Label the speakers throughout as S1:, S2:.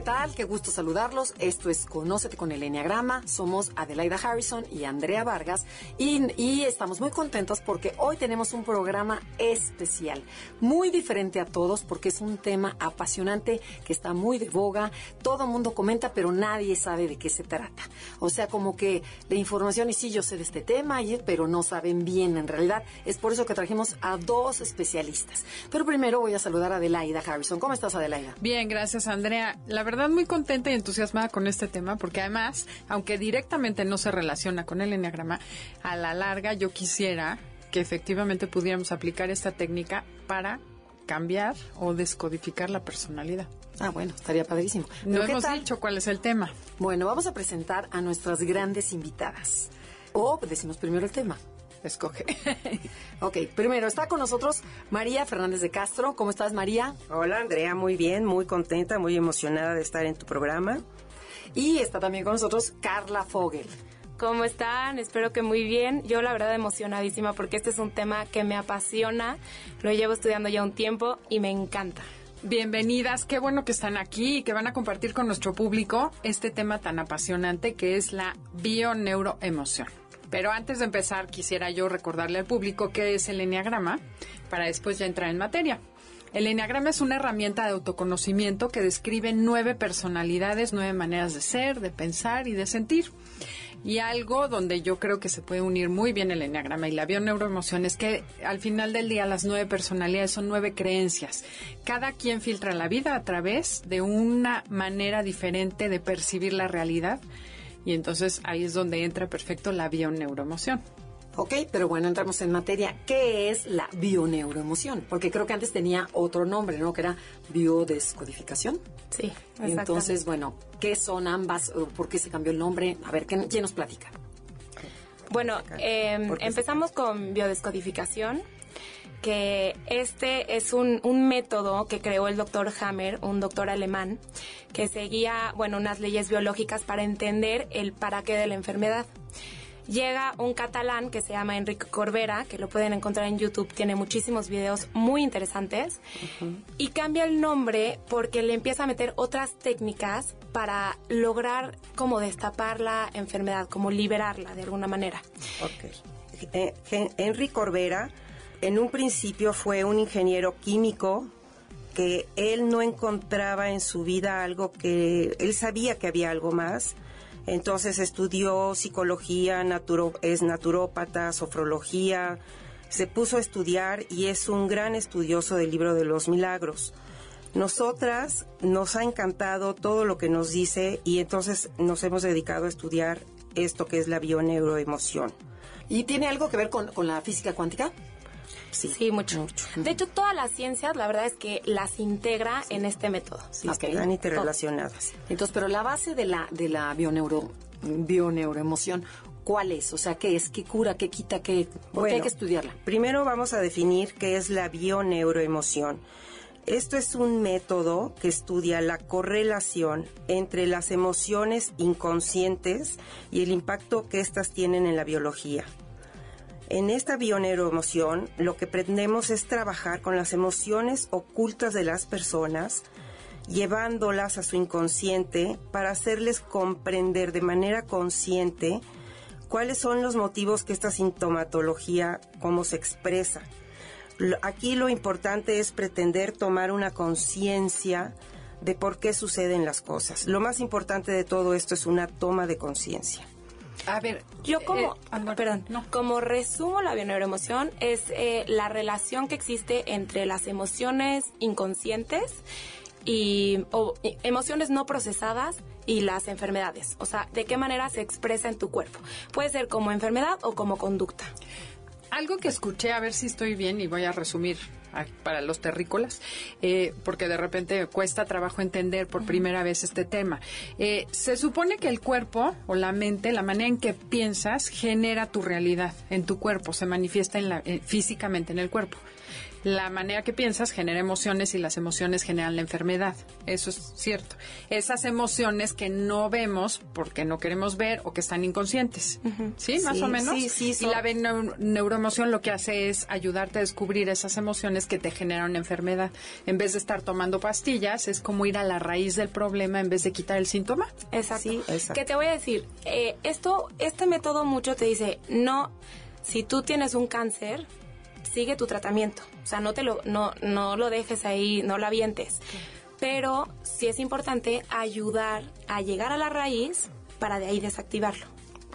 S1: ¿Qué tal? Qué gusto saludarlos. Esto es Conócete con el Enneagrama. Somos Adelaida Harrison y Andrea Vargas y, estamos muy contentos porque hoy tenemos un programa especial, muy diferente a todos porque es un tema apasionante que está muy de boga. Todo mundo comenta, pero nadie sabe de qué se trata. O sea, como que la información, y sí, yo sé de este tema, pero no saben bien en realidad. Es por eso que trajimos a dos especialistas. Pero primero voy a saludar a Adelaida Harrison. ¿Cómo estás, Adelaida?
S2: Bien, gracias, Andrea la verdad muy contenta y entusiasmada con este tema porque además, aunque directamente no se relaciona con el enneagrama, a la larga yo quisiera que efectivamente pudiéramos aplicar esta técnica para cambiar o descodificar la personalidad.
S1: Ah, bueno, estaría padrísimo.
S2: No hemos dicho cuál es el tema.
S1: Bueno, vamos a presentar a nuestras grandes invitadas. O decimos primero el tema.
S2: Escoge.
S1: ok, primero está con nosotros María Fernández de Castro. ¿Cómo estás, María?
S3: Hola, Andrea, muy bien, muy contenta, muy emocionada de estar en tu programa.
S1: Y está también con nosotros Carla Fogel.
S4: ¿Cómo están? Espero que muy bien. Yo la verdad emocionadísima porque este es un tema que me apasiona. Lo llevo estudiando ya un tiempo y me encanta.
S2: Bienvenidas, qué bueno que están aquí y que van a compartir con nuestro público este tema tan apasionante que es la bioneuroemoción. Pero antes de empezar, quisiera yo recordarle al público qué es el Enneagrama para después ya entrar en materia. El Enneagrama es una herramienta de autoconocimiento que describe nueve personalidades, nueve maneras de ser, de pensar y de sentir. Y algo donde yo creo que se puede unir muy bien el Enneagrama y la bioneuroemoción es que al final del día las nueve personalidades son nueve creencias. Cada quien filtra la vida a través de una manera diferente de percibir la realidad y entonces ahí es donde entra perfecto la bioneuroemoción.
S1: Ok, pero bueno, entramos en materia. ¿Qué es la bioneuroemoción? Porque creo que antes tenía otro nombre, ¿no? Que era biodescodificación.
S4: Sí,
S1: Entonces, bueno, ¿qué son ambas? ¿Por qué se cambió el nombre? A ver, ¿quién, nos platica?
S4: Bueno, eh, empezamos con biodescodificación, que este es un, un, método que creó el doctor Hammer, un doctor alemán, que seguía, bueno, unas leyes biológicas para entender el para qué de la enfermedad. Llega un catalán que se llama Enrique Corbera, que lo pueden encontrar en YouTube, tiene muchísimos videos muy interesantes, y cambia el nombre porque le empieza a meter otras técnicas para lograr como destapar la enfermedad, como liberarla de alguna manera.
S3: Ok. Eh, Enrique Corbera en un principio fue un ingeniero químico que él no encontraba en su vida algo que él sabía que había algo más. Entonces estudió psicología, es naturópata, sofrología, se puso a estudiar y es un gran estudioso del libro de los milagros. Nosotras nos ha encantado todo lo que nos dice y entonces nos hemos dedicado a estudiar esto que es la bioneuroemoción.
S1: ¿Y tiene algo que ver con, con la física cuántica?
S4: Sí, mucho. mucho. De hecho, todas las ciencias, la verdad es que las integra en este método.
S3: Sí, están interrelacionadas.
S1: Entonces, pero la base de la, de la bioneuro, bioneuroemoción, ¿cuál es? O sea, ¿qué es? ¿Qué cura? ¿Qué quita? ¿Qué? ¿Por qué hay que estudiarla?
S3: Primero vamos a definir qué es la bioneuroemoción. Esto es un método que estudia la correlación entre las emociones inconscientes y el impacto que éstas tienen en la biología. En esta bioneuroemoción lo que pretendemos es trabajar con las emociones ocultas de las personas, llevándolas a su inconsciente para hacerles comprender de manera consciente cuáles son los motivos que esta sintomatología, cómo se expresa. Aquí lo importante es pretender tomar una conciencia de por qué suceden las cosas. Lo más importante de todo esto es una toma de conciencia.
S4: A ver, yo como, eh, perdón, como resumo la bioneuroemoción es eh, la relación que existe entre las emociones inconscientes y o, emociones no procesadas y las enfermedades. O sea, de qué manera se expresa en tu cuerpo. Puede ser como enfermedad o como conducta.
S2: Algo que escuché, a ver si estoy bien y voy a resumir para los terrícolas, eh, porque de repente cuesta trabajo entender por primera vez este tema. Eh, se supone que el cuerpo o la mente, la manera en que piensas, genera tu realidad en tu cuerpo, se manifiesta en la, eh, físicamente en el cuerpo la manera que piensas genera emociones y las emociones generan la enfermedad. Eso es cierto. Esas emociones que no vemos porque no queremos ver o que están inconscientes. ¿Sí? Más o menos. Sí, sí, Y la neuroemoción lo que hace es ayudarte a descubrir esas emociones que te generan enfermedad. En vez de estar tomando pastillas, es como ir a la raíz del problema en vez de quitar el síntoma.
S4: Exacto. exacto. Que te voy a decir, eh, esto, este método mucho te dice, no, si tú tienes un cáncer, sigue tu tratamiento. O sea, no te lo, no, no lo dejes ahí, no lo avientes. Pero sí es importante ayudar a llegar a la raíz para de ahí desactivarlo.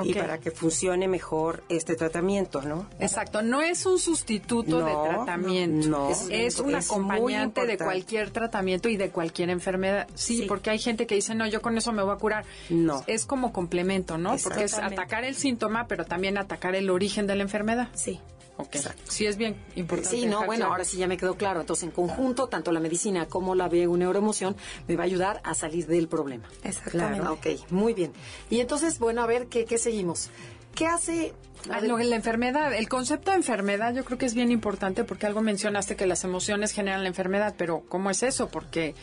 S3: Y para que funcione mejor este tratamiento, ¿no?
S2: Exacto, no es un sustituto de tratamiento, no, es, un acompañante de cualquier tratamiento y de cualquier enfermedad. Sí, porque hay gente que dice, no, yo con eso me voy a curar. No. Es como complemento, ¿no? Porque es atacar el síntoma, pero también atacar el origen de la enfermedad.
S4: Sí.
S2: Ok. Sí, es bien importante.
S1: Sí, no, bueno, ahora sí ya me quedó claro. Entonces, en conjunto, tanto la medicina como la neuroemoción me va a ayudar a salir del problema.
S4: Exactamente. Claro,
S1: ok, muy bien. Y entonces, bueno, a ver, ¿qué, qué seguimos? ¿Qué hace
S2: la enfermedad, el concepto de enfermedad yo creo que es bien importante porque algo mencionaste que las emociones generan la enfermedad, pero ¿cómo es eso? Porque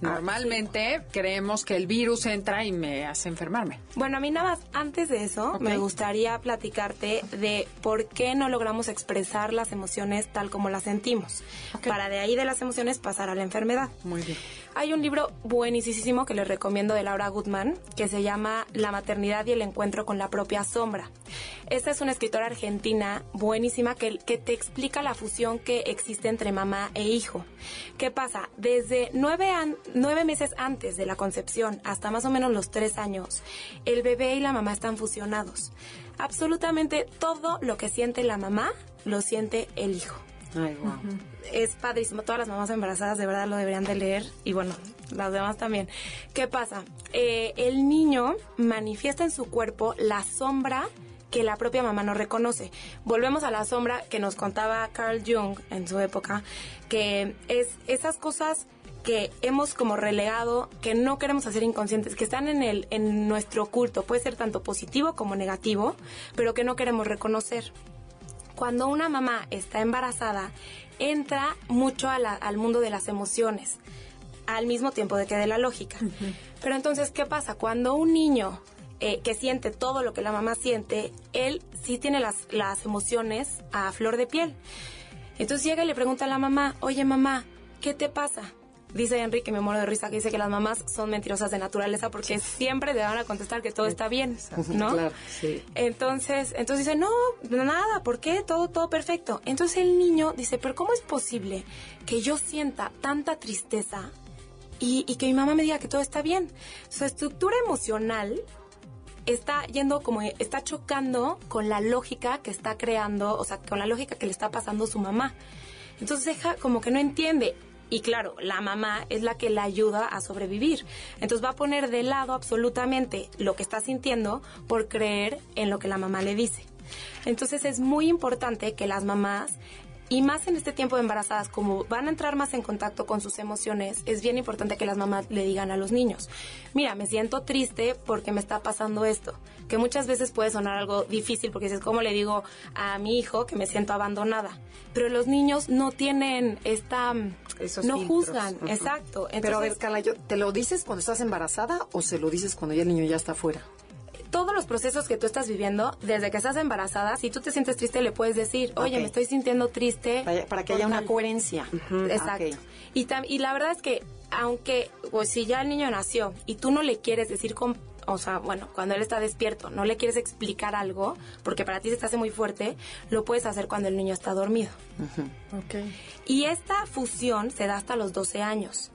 S2: normalmente creemos que el virus entra y me hace enfermarme.
S4: Bueno, a mí nada más, antes de eso, me gustaría platicarte de por qué no logramos expresar las emociones tal como las sentimos, para de ahí de las emociones pasar a la enfermedad.
S2: Muy bien.
S4: Hay un libro buenísimo que les recomiendo de Laura Goodman que se llama La maternidad y el encuentro con la propia sombra. Esta es una escritora argentina buenísima que, que te explica la fusión que existe entre mamá e hijo. ¿Qué pasa? Desde nueve, nueve meses antes de la concepción hasta más o menos los tres años, el bebé y la mamá están fusionados. Absolutamente todo lo que siente la mamá lo siente el hijo.
S1: Ay, wow.
S4: Es padrísimo. Todas las mamás embarazadas de verdad lo deberían de leer. Y bueno, las demás también. ¿Qué pasa? Eh, el niño manifiesta en su cuerpo la sombra que la propia mamá no reconoce. Volvemos a la sombra que nos contaba Carl Jung en su época, que es esas cosas que hemos como relegado, que no queremos hacer inconscientes, que están en el en nuestro culto, puede ser tanto positivo como negativo, pero que no queremos reconocer cuando una mamá está embarazada, entra mucho al mundo de las emociones, al mismo tiempo de que de la lógica. Pero entonces, ¿qué pasa? Cuando un niño eh, que siente todo lo que la mamá siente, él sí tiene las, las emociones a flor de piel. Entonces llega y le pregunta a la mamá, oye mamá, ¿qué te pasa? dice Enrique, me muero de risa, que dice que las mamás son mentirosas de naturaleza porque siempre le van a contestar que todo está bien, ¿no?
S1: Claro, sí.
S4: Entonces, entonces dice, no, nada, ¿por qué? Todo, todo perfecto. Entonces el niño dice, pero ¿cómo es posible que yo sienta tanta tristeza y, y que mi mamá me diga que todo está bien? Su estructura emocional está yendo como está chocando con la lógica que está creando, o sea, con la lógica que le está pasando su mamá. Entonces deja como que no entiende. Y claro, la mamá es la que la ayuda a sobrevivir. Entonces va a poner de lado absolutamente lo que está sintiendo por creer en lo que la mamá le dice. Entonces es muy importante que las mamás y más en este tiempo de embarazadas, como van a entrar más en contacto con sus emociones, es bien importante que las mamás le digan a los niños, mira, me siento triste porque me está pasando esto, que muchas veces puede sonar algo difícil porque dices, ¿cómo le digo a mi hijo que me siento abandonada? Pero los niños no tienen esta... no juzgan, exacto.
S1: Pero a ver, Carla, ¿te lo dices cuando estás embarazada o se lo dices cuando ya el niño ya está fuera?
S4: Todos los procesos que tú estás viviendo, desde que estás embarazada, si tú te sientes triste, le puedes decir, oye, me estoy sintiendo triste.
S1: Para, que haya una coherencia.
S4: Exacto. Y, y la verdad es que, aunque, pues si ya el niño nació y tú no le quieres decir con o sea, bueno, cuando él está despierto, no le quieres explicar algo, porque para ti se te hace muy fuerte, lo puedes hacer cuando el niño está dormido.
S2: okay.
S4: Y esta fusión se da hasta los 12 años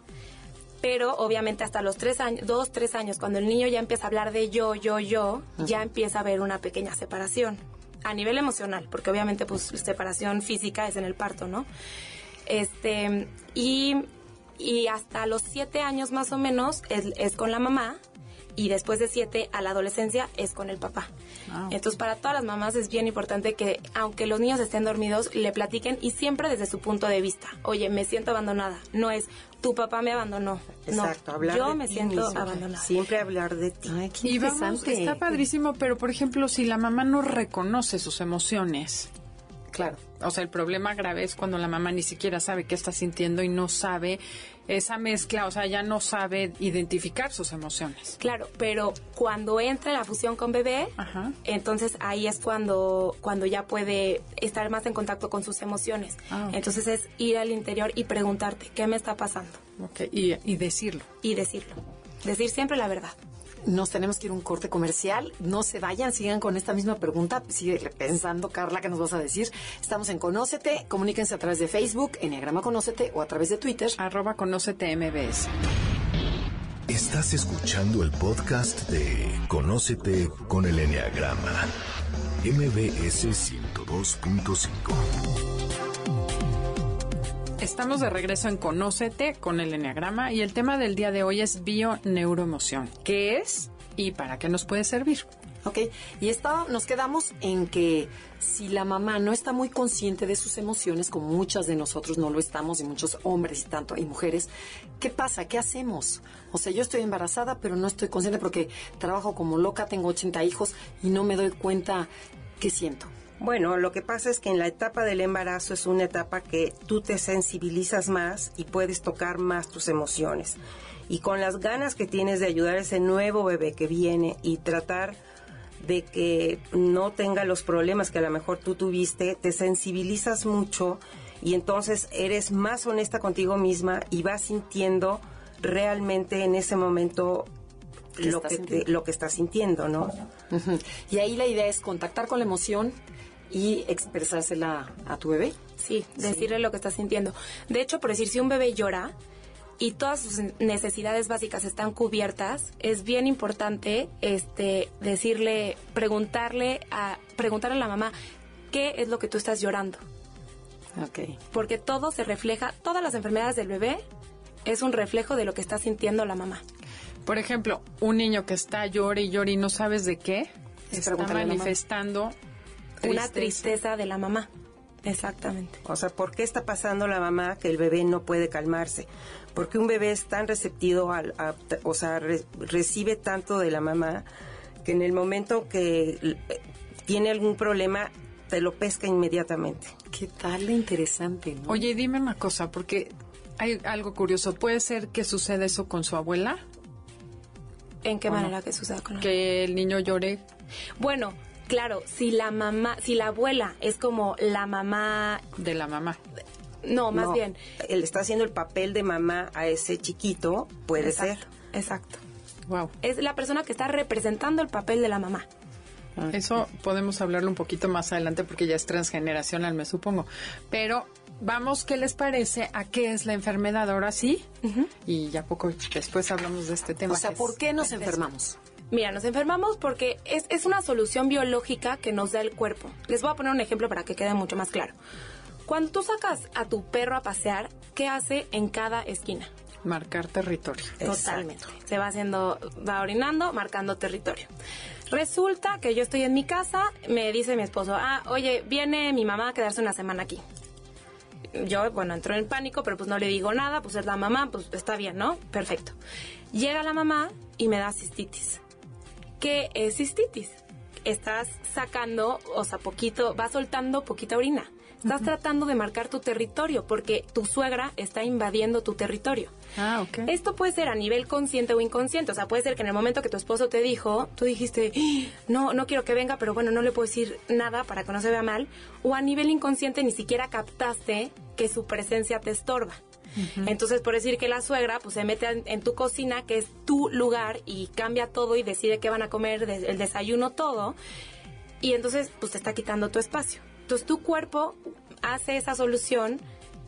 S4: pero obviamente hasta los tres años, dos, tres años, cuando el niño ya empieza a hablar de yo, yo, yo, ya empieza a haber una pequeña separación a nivel emocional, porque obviamente pues separación física es en el parto, ¿no? Este, y, y hasta los siete años más o menos es, es con la mamá y después de 7 a la adolescencia es con el papá. Entonces, para todas las mamás es bien importante que, aunque los niños estén dormidos, le platiquen y siempre desde su punto de vista. Oye, me siento abandonada. No es, tu papá me abandonó. Exacto, hablar yo me siento abandonada.
S3: Siempre hablar de ti.
S2: Ay, qué y vamos, está padrísimo, pero por ejemplo, si la mamá no reconoce sus emociones,
S1: claro.
S2: O sea, el problema grave es cuando la mamá ni siquiera sabe qué está sintiendo y no sabe esa mezcla, o sea, ya no sabe identificar sus emociones.
S4: Claro, pero cuando entra la fusión con bebé, entonces ahí es cuando, cuando ya puede estar más en contacto con sus emociones. Ah, entonces es ir al interior y preguntarte, ¿qué me está pasando?
S2: y, y decirlo.
S4: Y decirlo. Decir siempre la verdad.
S1: Nos tenemos que ir a un corte comercial. No se vayan, sigan con esta misma pregunta. Sigue pensando, Carla, ¿qué nos vas a decir? Estamos en Conócete. Comuníquense a través de Facebook, Enneagrama Conócete, o a través de Twitter.
S2: Arroba.
S5: Estás escuchando el podcast de Conócete con el Enneagrama. MBS 102.5.
S2: Estamos de regreso en Conócete con el Enneagrama y el tema del día de hoy es bio-neuroemoción. ¿Qué es y para qué nos puede servir?
S1: Ok, y esto nos quedamos en que si la mamá no está muy consciente de sus emociones, como muchas de nosotros no lo estamos, y muchos hombres y tanto, y mujeres, ¿qué pasa? ¿Qué hacemos? O sea, yo estoy embarazada, pero no estoy consciente porque trabajo como loca, tengo 80 hijos y no me doy cuenta qué siento.
S3: Bueno, lo que pasa es que en la etapa del embarazo es una etapa que tú te sensibilizas más y puedes tocar más tus emociones. Y con las ganas que tienes de ayudar a ese nuevo bebé que viene y tratar de que no tenga los problemas que a lo mejor tú tuviste, te sensibilizas mucho y entonces eres más honesta contigo misma y vas sintiendo realmente en ese momento lo que, lo que estás sintiendo, ¿no?
S1: Y ahí la idea es contactar con la emoción y expresársela a tu bebé.
S4: Sí, decirle lo que está sintiendo. De hecho, por decir, si un bebé llora y todas sus necesidades básicas están cubiertas, es bien importante este decirle, preguntarle a preguntarle a la mamá qué es lo que tú estás llorando.
S1: Okay.
S4: Porque todo se refleja, todas las enfermedades del bebé es un reflejo de lo que está sintiendo la mamá.
S2: Por ejemplo, un niño que está llore y llore y no sabes de qué, está manifestando
S4: una tristeza de la mamá. Exactamente.
S3: O sea, ¿por qué está pasando la mamá que el bebé no puede calmarse? Porque un bebé es tan receptivo, al, o sea, recibe tanto de la mamá que en el momento que tiene algún problema te lo pesca inmediatamente.
S1: ¿Qué tal de interesante? ¿no?
S2: Oye, dime una cosa, porque hay algo curioso. ¿Puede ser que suceda eso con su abuela?
S4: ¿En qué manera que suceda con
S2: la Que el niño llore.
S4: Bueno, Claro, si la mamá, si la abuela es como la mamá
S2: de la mamá.
S4: No, más bien.
S3: Él está haciendo el papel de mamá a ese chiquito, puede ser.
S4: Exacto. Wow. Es la persona que está representando el papel de la mamá.
S2: Ah, Eso podemos hablarlo un poquito más adelante porque ya es transgeneracional, me supongo. Pero vamos, ¿qué les parece? ¿A qué es la enfermedad ahora sí? Y ya poco después hablamos de este tema.
S1: O sea, ¿por qué nos enfermamos?
S4: Mira, nos enfermamos porque es, es una solución biológica que nos da el cuerpo. Les voy a poner un ejemplo para que quede mucho más claro. Cuando tú sacas a tu perro a pasear, ¿qué hace en cada esquina?
S2: Marcar territorio.
S4: Totalmente. Se va haciendo, va orinando, marcando territorio. Resulta que yo estoy en mi casa, me dice mi esposo, ah, oye, viene mi mamá a quedarse una semana aquí. Yo, bueno, entro en pánico, pero pues no le digo nada, pues es la mamá, pues está bien, ¿no? Perfecto. Llega la mamá y me da cistitis. ¿Qué es cistitis? Estás sacando, o sea, poquito, va soltando poquita orina. Estás tratando de marcar tu territorio porque tu suegra está invadiendo tu territorio.
S2: Ah, ok.
S4: Esto puede ser a nivel consciente o inconsciente. O sea, puede ser que en el momento que tu esposo te dijo, tú dijiste, ¡Ah! no, no quiero que venga, pero bueno, no le puedo decir nada para que no se vea mal. O a nivel inconsciente ni siquiera captaste que su presencia te estorba. Entonces, por decir que la suegra pues se mete en, tu cocina, que es tu lugar, y cambia todo y decide qué van a comer, el desayuno, todo, y entonces pues te está quitando tu espacio. Entonces tu cuerpo hace esa solución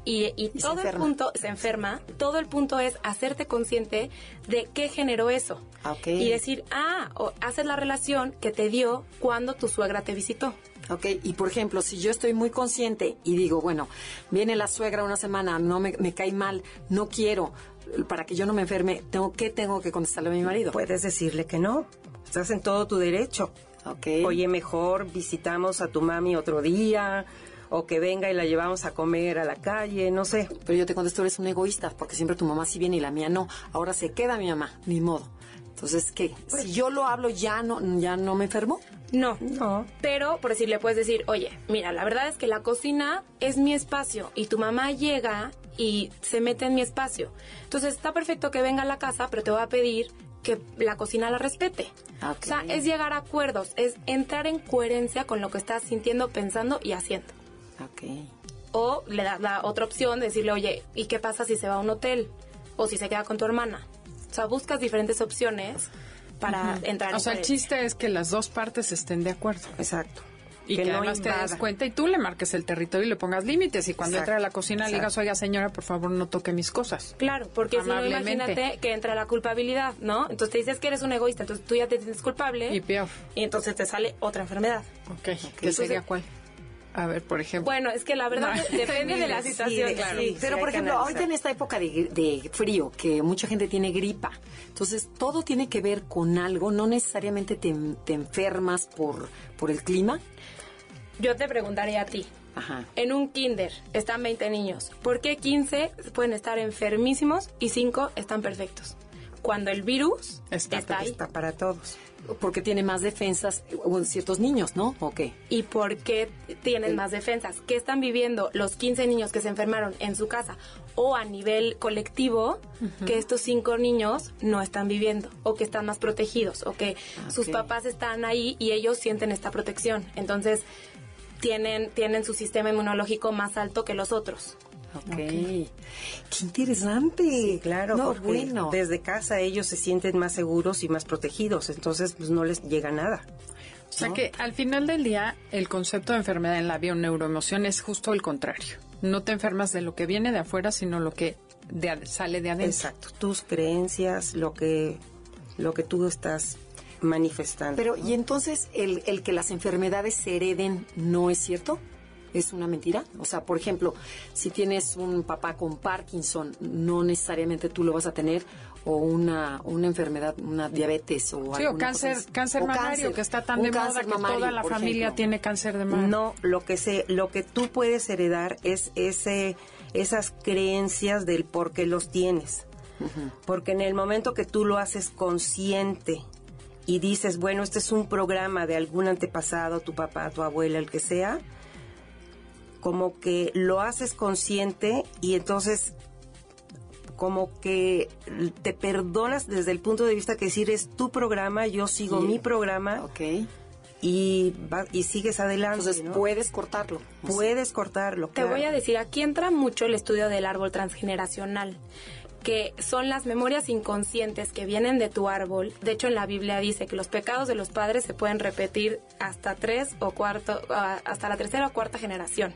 S4: y, todo el punto se enferma, todo el punto es hacerte consciente de qué generó eso. Y decir, ah, o haces la relación que te dio cuando tu suegra te visitó.
S1: Ok, y por ejemplo, si yo estoy muy consciente y digo, bueno, viene la suegra una semana, no me, me cae mal, no quiero, para que yo no me enferme, tengo, ¿qué tengo que contestarle a mi marido?
S3: Puedes decirle que no, estás en todo tu derecho. Okay. Oye, mejor visitamos a tu mami otro día, o que venga y la llevamos a comer a la calle, no sé.
S1: Pero yo te contesto, eres un egoísta, porque siempre tu mamá sí viene y la mía no. Ahora se queda mi mamá, ni modo. Entonces, ¿qué? Pues si yo lo hablo, ¿ya no, ¿ya no me enfermo?
S4: No, no. Pero, por decir, le puedes decir, oye, mira, la verdad es que la cocina es mi espacio y tu mamá llega y se mete en mi espacio. Entonces, está perfecto que venga a la casa, pero te voy a pedir que la cocina la respete. O sea, es llegar a acuerdos, es entrar en coherencia con lo que estás sintiendo, pensando y haciendo. O le das la otra opción de decirle, oye, ¿y qué pasa si se va a un hotel? O si se queda con tu hermana. O sea, buscas diferentes opciones para entrar
S2: O sea, el chiste es que las dos partes estén de acuerdo.
S3: Exacto.
S2: Y que, además te des cuenta y tú le marques el territorio y le pongas límites. Y cuando entra a la cocina le digas, oiga señora, por favor no toque mis cosas.
S4: Claro, porque si no, imagínate que entra la culpabilidad, ¿no? Entonces te dices que eres un egoísta, entonces tú ya te sientes culpable.
S2: Y peor.
S4: Y entonces te sale otra enfermedad.
S2: Ok, ¿qué sería cuál? A ver, por ejemplo.
S4: Bueno, es que la verdad depende de la situación.
S1: Pero, por ejemplo, ahorita en esta época de, frío, que mucha gente tiene gripa, entonces todo tiene que ver con algo, no necesariamente te, enfermas por, por el clima.
S4: Yo te preguntaría a ti. Ajá. En un kinder están 20 niños. ¿Por qué 15 pueden estar enfermísimos y 5 están perfectos? Cuando el virus está, está ahí.
S3: Está para todos
S1: porque tiene más defensas ciertos niños, ¿no? ¿O qué?
S4: ¿Y por qué tienen más defensas? ¿Qué están viviendo los 15 niños que se enfermaron en su casa o a nivel colectivo que estos cinco niños no están viviendo o que están más protegidos o que sus papás están ahí y ellos sienten esta protección? Entonces, tienen, tienen su sistema inmunológico más alto que los otros.
S1: Ok. Qué interesante.
S3: claro, porque bueno. desde casa ellos se sienten más seguros y más protegidos, entonces pues no les llega nada.
S2: O sea que al final del día el concepto de enfermedad en la bioneuroemoción es justo el contrario. No te enfermas de lo que viene de afuera, sino lo que sale de adentro.
S3: Exacto, tus creencias, lo que lo que tú estás manifestando.
S1: Pero y entonces el, el que las enfermedades se hereden no es cierto? Es una mentira? O sea, por ejemplo, si tienes un papá con Parkinson, no necesariamente tú lo vas a tener o una, una enfermedad, una diabetes o
S2: sí, o cáncer, cáncer mamario que está tan de moda que toda la familia tiene cáncer de mama.
S3: No, lo que se, lo que tú puedes heredar es ese, esas creencias del por qué los tienes. Porque en el momento que tú lo haces consciente y dices, bueno, este es un programa de algún antepasado, tu papá, tu abuela, el que sea, como que lo haces consciente y entonces como que te perdonas desde el punto de vista que decir es tu programa, yo sigo mi programa.
S1: Ok.
S3: Y, y sigues adelante.
S1: Entonces puedes cortarlo.
S3: Puedes cortarlo.
S4: Te voy a decir, aquí entra mucho el estudio del árbol transgeneracional que son las memorias inconscientes que vienen de tu árbol. De hecho, en la Biblia dice que los pecados de los padres se pueden repetir hasta tres o cuarto, ah, hasta la tercera o cuarta generación.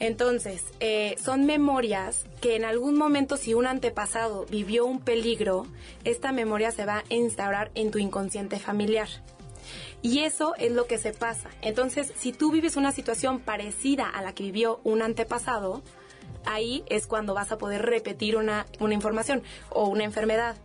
S4: Entonces, eh, son memorias que en algún momento, si un antepasado vivió un peligro, esta memoria se va a instaurar en tu inconsciente familiar. Y eso es lo que se pasa. Entonces, si tú vives una situación parecida a la que vivió un antepasado, ahí es cuando vas a poder repetir una, una información o una enfermedad.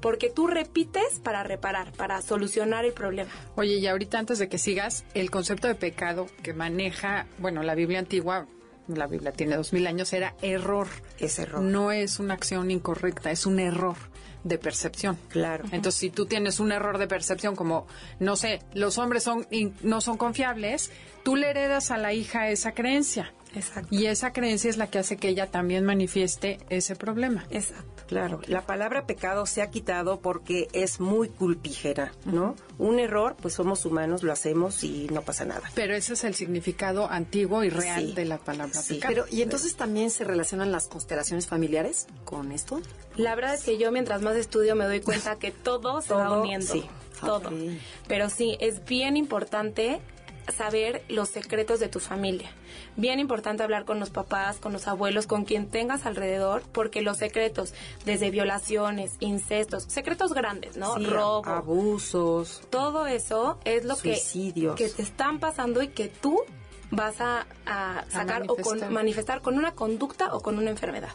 S4: Porque tú repites para reparar, para solucionar el problema.
S2: Oye, y ahorita antes de que sigas, el concepto de pecado que maneja, bueno, la Biblia antigua, la Biblia tiene dos mil años, era error.
S3: Es error.
S2: No es una acción incorrecta, es un error de percepción.
S3: Claro.
S2: Entonces, si tú tienes un error de percepción como, no sé, los hombres son no son confiables, tú le heredas a la hija esa creencia.
S4: Exacto.
S2: Y esa creencia es la que hace que ella también manifieste ese problema.
S3: Exacto. Claro, la palabra pecado se ha quitado porque es muy culpígera, ¿no? Un error, pues somos humanos, lo hacemos y no pasa nada.
S2: Pero ese es el significado antiguo y real de la palabra pecado.
S1: Pero, ¿y entonces también se relacionan las constelaciones familiares con esto?
S4: La verdad es que yo mientras más estudio me doy cuenta que todo se va uniendo. Sí. Todo. Pero sí, es bien importante saber los secretos de tu familia. Bien importante hablar con los papás, con los abuelos, con quien tengas alrededor, porque los secretos, desde violaciones, incestos, secretos grandes, ¿no?
S3: Robo, abusos,
S4: todo eso es lo que, que te están pasando y que tú vas a, sacar o con, manifestar con una conducta o con una enfermedad.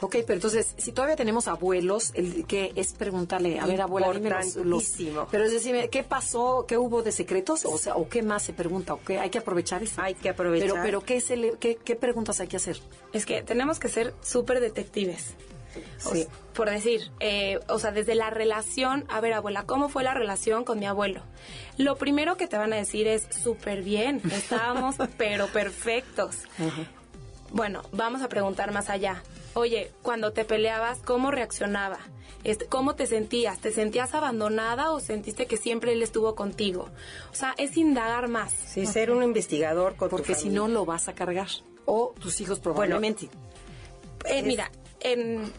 S1: Ok, pero entonces, si todavía tenemos abuelos, el que es preguntarle, a ver, abuela, dime los, Pero es decir, ¿qué pasó? ¿Qué hubo de secretos? O sea, ¿o qué más se pregunta? ¿O qué hay que aprovechar eso?
S3: Hay que aprovechar.
S1: Pero, pero ¿qué, se qué, qué preguntas hay que hacer?
S4: Es que tenemos que ser súper detectives. Sí. por decir, eh, o sea, desde la relación, a ver, abuela, ¿cómo fue la relación con mi abuelo? Lo primero que te van a decir es súper bien, estábamos pero perfectos. Bueno, vamos a preguntar más allá. Oye, cuando te peleabas, ¿cómo reaccionaba? Este, ¿Cómo te sentías? ¿Te sentías abandonada o sentiste que siempre él estuvo contigo? O sea, es indagar más.
S3: Sí, ser un investigador con
S1: Porque si no lo vas a cargar. O tus hijos probablemente.
S4: eh, mira, en...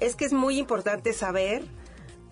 S3: es que es muy importante saber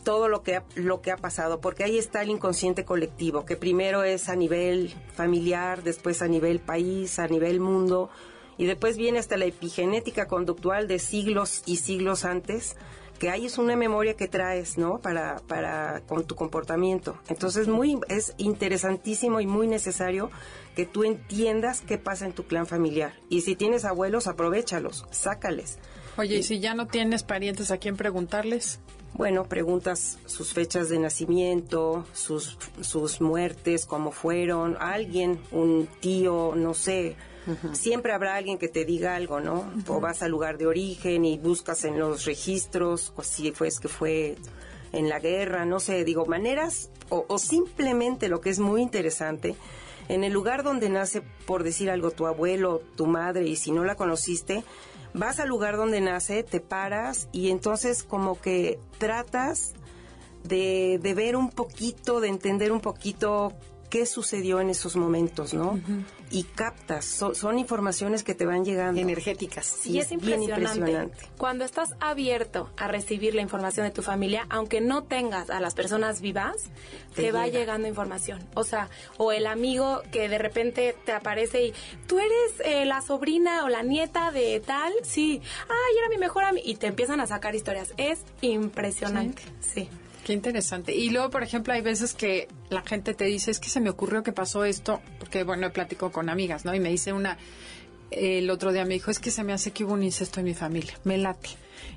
S3: todo lo que, lo que ha pasado, porque ahí está el inconsciente colectivo, que primero es a nivel familiar, después a nivel país, a nivel mundo, y después viene hasta la epigenética conductual de siglos y siglos antes, que ahí es una memoria que traes, ¿no? Para, para con tu comportamiento. Entonces muy, es interesantísimo y muy necesario que tú entiendas qué pasa en tu clan familiar. Y si tienes abuelos, aprovechalos, sácales.
S2: Oye, ¿y si ya no tienes parientes a quién preguntarles?
S3: Bueno, preguntas sus fechas de nacimiento, sus, sus muertes, cómo fueron, alguien, un tío, no sé, Siempre habrá alguien que te diga algo, ¿no? O vas al lugar de origen y buscas en los registros, o si fue que fue en la guerra, no sé, digo, maneras, o, o simplemente lo que es muy interesante, en el lugar donde nace, por decir algo, tu abuelo, tu madre, y si no la conociste, vas al lugar donde nace, te paras y entonces como que tratas de, de ver un poquito, de entender un poquito qué sucedió en esos momentos, ¿no? Y captas, son informaciones que te van llegando.
S1: Energéticas.
S4: y es, impresionante. Cuando estás abierto a recibir la información de tu familia, aunque no tengas a las personas vivas, te, va llegando información. O sea, o el amigo que de repente te aparece y tú eres eh, la sobrina o la nieta de tal, sí, ay, era mi mejor amigo, y te empiezan a sacar historias. Es impresionante, sí.
S2: Qué interesante. Y luego, por ejemplo, hay veces que la gente te dice, es que se me ocurrió que pasó esto, porque bueno, platico con amigas, ¿no? Y me dice una, el otro día me dijo, es que se me hace que hubo un incesto en mi familia, me late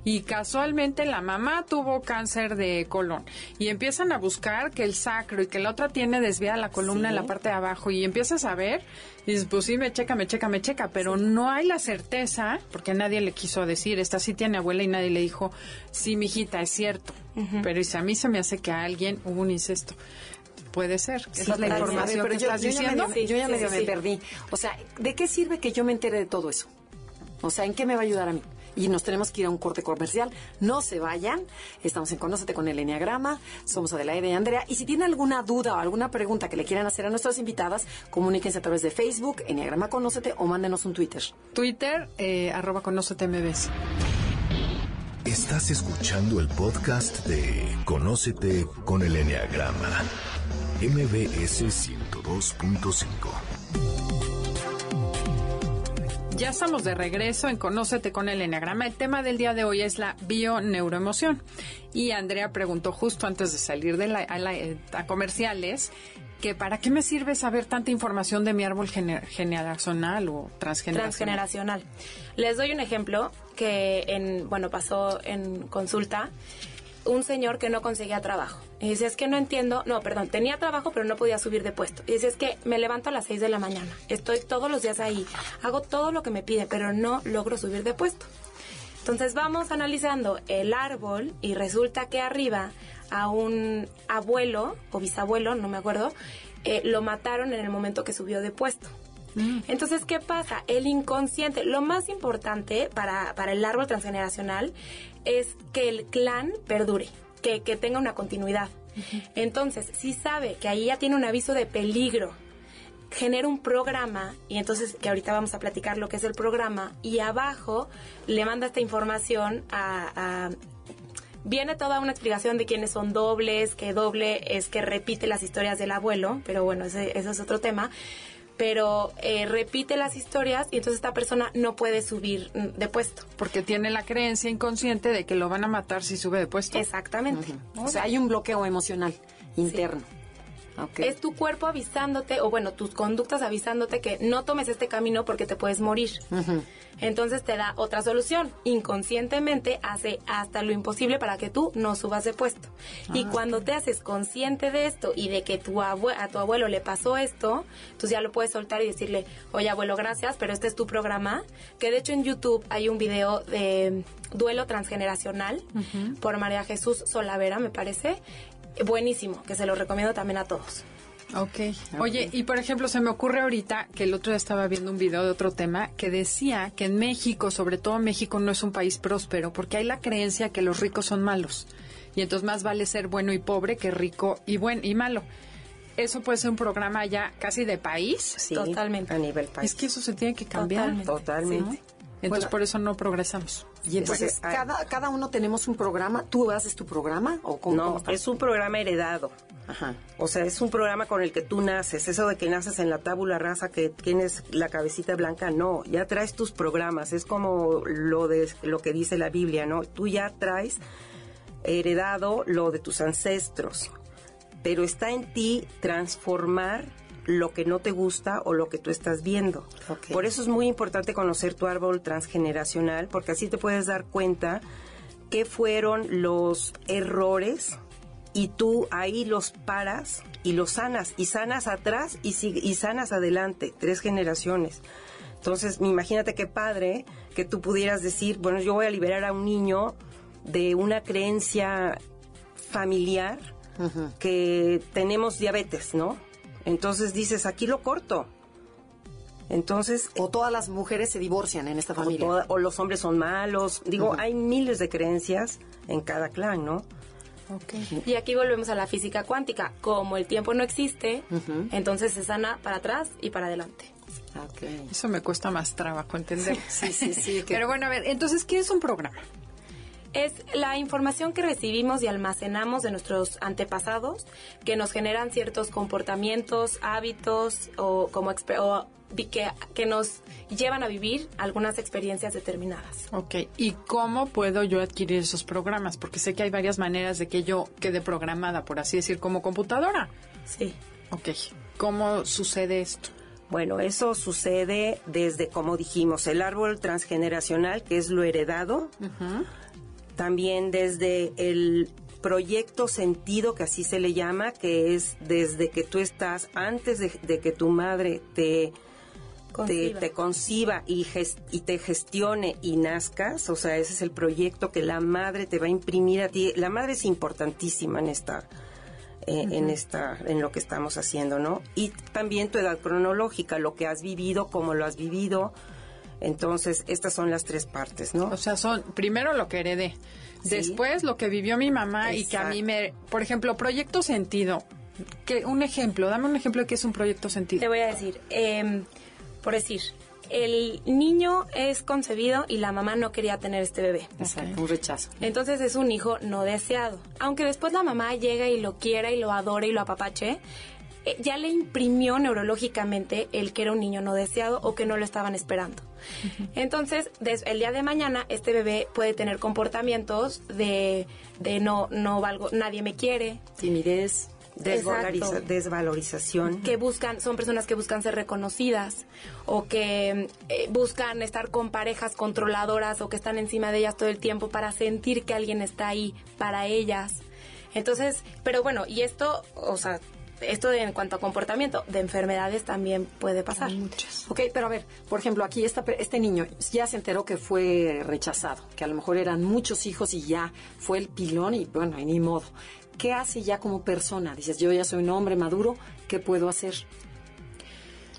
S2: y casualmente la mamá tuvo cáncer de colon y empiezan a buscar que el sacro y que la otra tiene desviada la columna en la parte de abajo y empiezas a ver y dices, pues sí, me checa, me checa, me checa, pero no hay la certeza, porque nadie le quiso decir, esta sí tiene abuela y nadie le dijo, sí, mijita, es cierto, pero dice, a mí se me hace que a alguien hubo un incesto. Puede ser. Esa es la información que estás diciendo.
S1: yo ya medio me perdí. O sea, ¿de qué sirve que yo me entere de todo eso? O sea, ¿en qué me va a ayudar a mí? Y nos tenemos que ir a un corte comercial. No se vayan. Estamos en Conócete con el Enneagrama. Somos Adelaide y Andrea. Y si tienen alguna duda o alguna pregunta que le quieran hacer a nuestras invitadas, comuníquense a través de Facebook, Enneagrama Conócete o mándenos un Twitter.
S2: Twitter, eh, arroba Conócete MBS.
S5: Estás escuchando el podcast de Conócete con el Enneagrama. MBS 102.5.
S2: Ya estamos de regreso en Conócete con el Enneagrama. El tema del día de hoy es la bioneuroemoción. Y Andrea preguntó justo antes de salir de la, a, comerciales que para qué me sirve saber tanta información de mi árbol generacional o transgeneracional.
S4: Transgeneracional. Les doy un ejemplo que en bueno pasó en consulta un señor que no conseguía trabajo. Y dice, es que no entiendo, no, perdón, tenía trabajo pero no podía subir de puesto. Y dice, es que me levanto a las 6 de la mañana, estoy todos los días ahí, hago todo lo que me pide, pero no logro subir de puesto. Entonces vamos analizando el árbol y resulta que arriba a un abuelo o bisabuelo, no me acuerdo, eh, lo mataron en el momento que subió de puesto. Mm. Entonces, ¿qué pasa? El inconsciente, lo más importante para, para el árbol transgeneracional es que el clan perdure, que, tenga una continuidad. Entonces, si sabe que ahí ya tiene un aviso de peligro, genera un programa, y entonces que ahorita vamos a platicar lo que es el programa, y abajo le manda esta información a, viene toda una explicación de quiénes son dobles, que doble es que repite las historias del abuelo, pero bueno, ese, ese es otro tema pero eh, repite las historias y entonces esta persona no puede subir mm, de puesto.
S2: Porque tiene la creencia inconsciente de que lo van a matar si sube de puesto.
S4: Exactamente.
S1: O sea, hay un bloqueo emocional interno.
S4: Es tu cuerpo avisándote, o bueno, tus conductas avisándote que no tomes este camino porque te puedes morir. Entonces te da otra solución. Inconscientemente hace hasta lo imposible para que tú no subas de puesto. y ah, cuando te haces consciente de esto y de que tu a tu abuelo le pasó esto, entonces ya lo puedes soltar y decirle, oye abuelo, gracias, pero este es tu programa. Que de hecho en YouTube hay un video de duelo transgeneracional por María Jesús Solavera, me parece buenísimo, que se lo recomiendo también a todos.
S2: Okay. Oye, y por ejemplo, se me ocurre ahorita que el otro día estaba viendo un video de otro tema que decía que en México, sobre todo México, no es un país próspero porque hay la creencia que los ricos son malos. Y entonces más vale ser bueno y pobre que rico y buen y malo. Eso puede ser un programa ya casi de país.
S3: Sí, totalmente. A nivel país.
S2: Es que eso se tiene que cambiar.
S3: Totalmente.
S2: Entonces por eso no progresamos.
S1: Y entonces cada, cada uno tenemos un programa. ¿Tú haces tu programa o cómo?
S3: No, es un programa heredado. Ajá. O sea, es un programa con el que tú naces. Eso de que naces en la tábula rasa, que tienes la cabecita blanca, no. Ya traes tus programas. Es como lo de lo que dice la Biblia, ¿no? Tú ya traes heredado lo de tus ancestros. Pero está en ti transformar lo que no te gusta o lo que tú estás viendo. Por eso es muy importante conocer tu árbol transgeneracional, porque así te puedes dar cuenta qué fueron los errores y tú ahí los paras y los sanas, y sanas atrás y, y sanas adelante, tres generaciones. Entonces, imagínate qué padre que tú pudieras decir, bueno, yo voy a liberar a un niño de una creencia familiar que tenemos diabetes, ¿no? Entonces dices, aquí lo corto. Entonces...
S1: O todas las mujeres se divorcian en esta familia.
S3: O, los hombres son malos. Digo, hay miles de creencias en cada clan, ¿no?
S4: Okay. Y aquí volvemos a la física cuántica. Como el tiempo no existe, entonces se sana para atrás y para adelante.
S2: Okay. Eso me cuesta más trabajo entender.
S1: Sí, sí, sí.
S2: Pero bueno, a ver, entonces, ¿qué es un programa?
S4: Es la información que recibimos y almacenamos de nuestros antepasados que nos generan ciertos comportamientos, hábitos o como que, que nos llevan a vivir algunas experiencias determinadas.
S2: Ok, ¿y cómo puedo yo adquirir esos programas? Porque sé que hay varias maneras de que yo quede programada, por así decir, como computadora.
S4: Sí.
S2: Ok, ¿cómo sucede esto?
S3: Bueno, eso sucede desde, como dijimos, el árbol transgeneracional, que es lo heredado también desde el proyecto sentido, que así se le llama, que es desde que tú estás, antes de, que tu madre te conciba, te, conciba y, y, te gestione y nazcas, o sea, ese es el proyecto que la madre te va a imprimir a ti. La madre es importantísima en esta, eh, en esta, en lo que estamos haciendo, ¿no? Y también tu edad cronológica, lo que has vivido, cómo lo has vivido, entonces, estas son las tres partes, ¿no?
S2: O sea, son primero lo que heredé, después lo que vivió mi mamá y que a mí me, por ejemplo, proyecto sentido. Que un ejemplo, dame un ejemplo de qué es un proyecto sentido.
S4: Te voy a decir, em, por decir, el niño es concebido y la mamá no quería tener este bebé.
S1: un rechazo.
S4: Entonces es un hijo no deseado. Aunque después la mamá llega y lo quiera y lo adore y lo apapache, eh, ya le imprimió neurológicamente el que era un niño no deseado o que no lo estaban esperando. Entonces, el día de mañana, este bebé puede tener comportamientos de, de no, no valgo, nadie me quiere.
S1: Timidez.
S3: desvalorización.
S4: Que buscan, son personas que buscan ser reconocidas o que eh, buscan estar con parejas controladoras o que están encima de ellas todo el tiempo para sentir que alguien está ahí para ellas. Entonces, pero bueno, y esto, o sea, esto de, en cuanto a comportamiento, de enfermedades también puede pasar.
S1: muchas. Ok, pero a ver, por ejemplo, aquí esta, este niño ya se enteró que fue rechazado, que a lo mejor eran muchos hijos y ya fue el pilón y bueno, ni modo. ¿Qué hace ya como persona? Dices, yo ya soy un hombre maduro, ¿qué puedo hacer?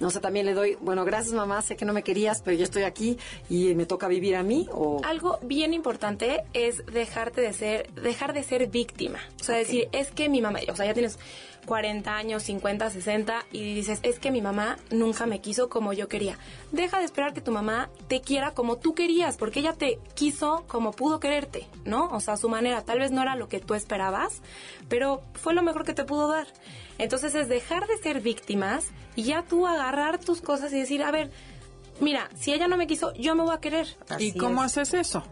S1: No sé, también le doy, bueno, gracias mamá, sé que no me querías, pero yo estoy aquí y me toca vivir a mí o
S4: algo bien importante es dejarte de ser dejar de ser víctima. O sea, decir, es que mi mamá, o sea, ya tienes 40 años, 50, 60 y dices, es que mi mamá nunca me quiso como yo quería. Deja de esperar que tu mamá te quiera como tú querías, porque ella te quiso como pudo quererte, ¿no? O sea, su manera tal vez no era lo que tú esperabas, pero fue lo mejor que te pudo dar. Entonces es dejar de ser víctimas y ya tú agarrar tus cosas y decir, a ver, mira, si ella no me quiso, yo me voy a querer.
S2: ¿Y cómo haces eso?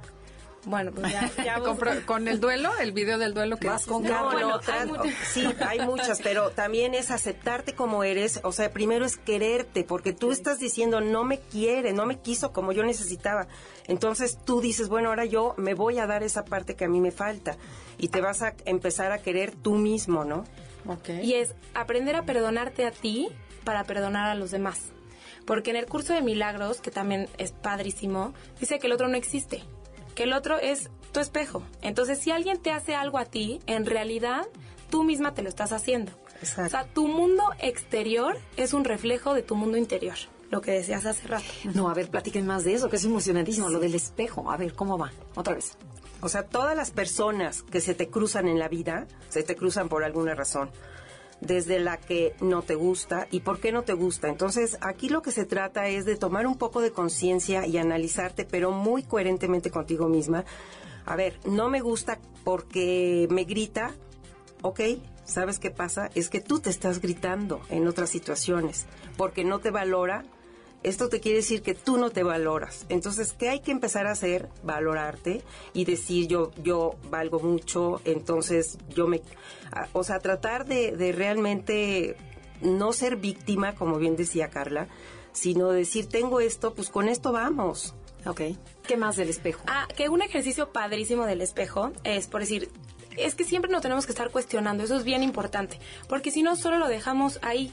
S4: Bueno, pues ya,
S2: con el duelo, el video del duelo que
S3: vas con no, Sí, hay muchas, pero también es aceptarte como eres. O sea, primero es quererte, porque tú estás diciendo no me quiere, no me quiso como yo necesitaba. Entonces tú dices, bueno, ahora yo me voy a dar esa parte que a mí me falta y te vas a empezar a querer tú mismo, ¿no?
S4: Okay. Y es aprender a perdonarte a ti para perdonar a los demás. Porque en el curso de milagros, que también es padrísimo, dice que el otro no existe que el otro es tu espejo. Entonces, si alguien te hace algo a ti, en realidad tú misma te lo estás haciendo. Exacto. O sea, tu mundo exterior es un reflejo de tu mundo interior, lo que decías hace rato.
S1: No, a ver, platiquen más de eso, que es emocionantísimo, lo del espejo. A ver, ¿cómo va? Otra vez.
S3: O sea, todas las personas que se te cruzan en la vida, se te cruzan por alguna razón desde la que no te gusta y por qué no te gusta. Entonces, aquí lo que se trata es de tomar un poco de conciencia y analizarte, pero muy coherentemente contigo misma. A ver, no me gusta porque me grita, ok, ¿sabes qué pasa? Es que tú te estás gritando en otras situaciones, porque no te valora esto te quiere decir que tú no te valoras. Entonces, ¿qué hay que empezar a hacer? Valorarte y decir yo, yo valgo mucho, entonces yo me... O sea, tratar de, de realmente no ser víctima, como bien decía Carla, sino decir, tengo esto, pues con esto vamos.
S1: Ok. ¿Qué más del espejo?
S4: Ah, que un ejercicio padrísimo del espejo es, por decir, es que siempre nos tenemos que estar cuestionando, eso es bien importante, porque si no, solo lo dejamos ahí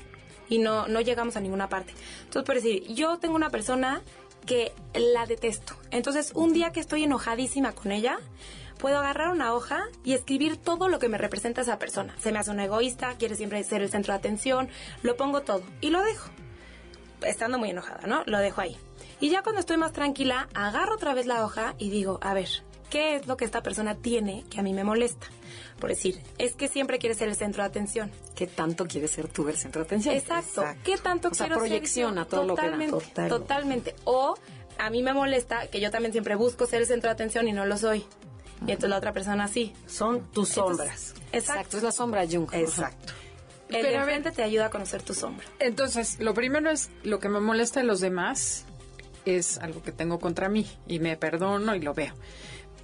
S4: y no, no llegamos a ninguna parte. Entonces, por decir, yo tengo una persona que la detesto. Entonces, un día que estoy enojadísima con ella, puedo agarrar una hoja y escribir todo lo que me representa esa persona. Se me hace una egoísta, quiere siempre ser el centro de atención, lo pongo todo y lo dejo. Estando muy enojada, ¿no? Lo dejo ahí. Y ya cuando estoy más tranquila, agarro otra vez la hoja y digo, a ver, ¿qué es lo que esta persona tiene que a mí me molesta? por decir, es que siempre quieres ser el centro de atención.
S1: ¿Qué tanto quieres ser tú el centro de atención?
S4: Exacto. ¿Qué tanto
S1: o sea, proyecciona todo
S4: totalmente,
S1: lo que da.
S4: Totalmente. O a mí me molesta que yo también siempre busco ser el centro de atención y no lo soy. Y entonces la otra persona sí.
S3: Son tus sombras.
S1: exacto. Es la sombra Jung.
S3: Exacto.
S4: El Pero de te ayuda a conocer tu sombra.
S2: Entonces, lo primero es lo que me molesta de los demás es algo que tengo contra mí y me perdono y lo veo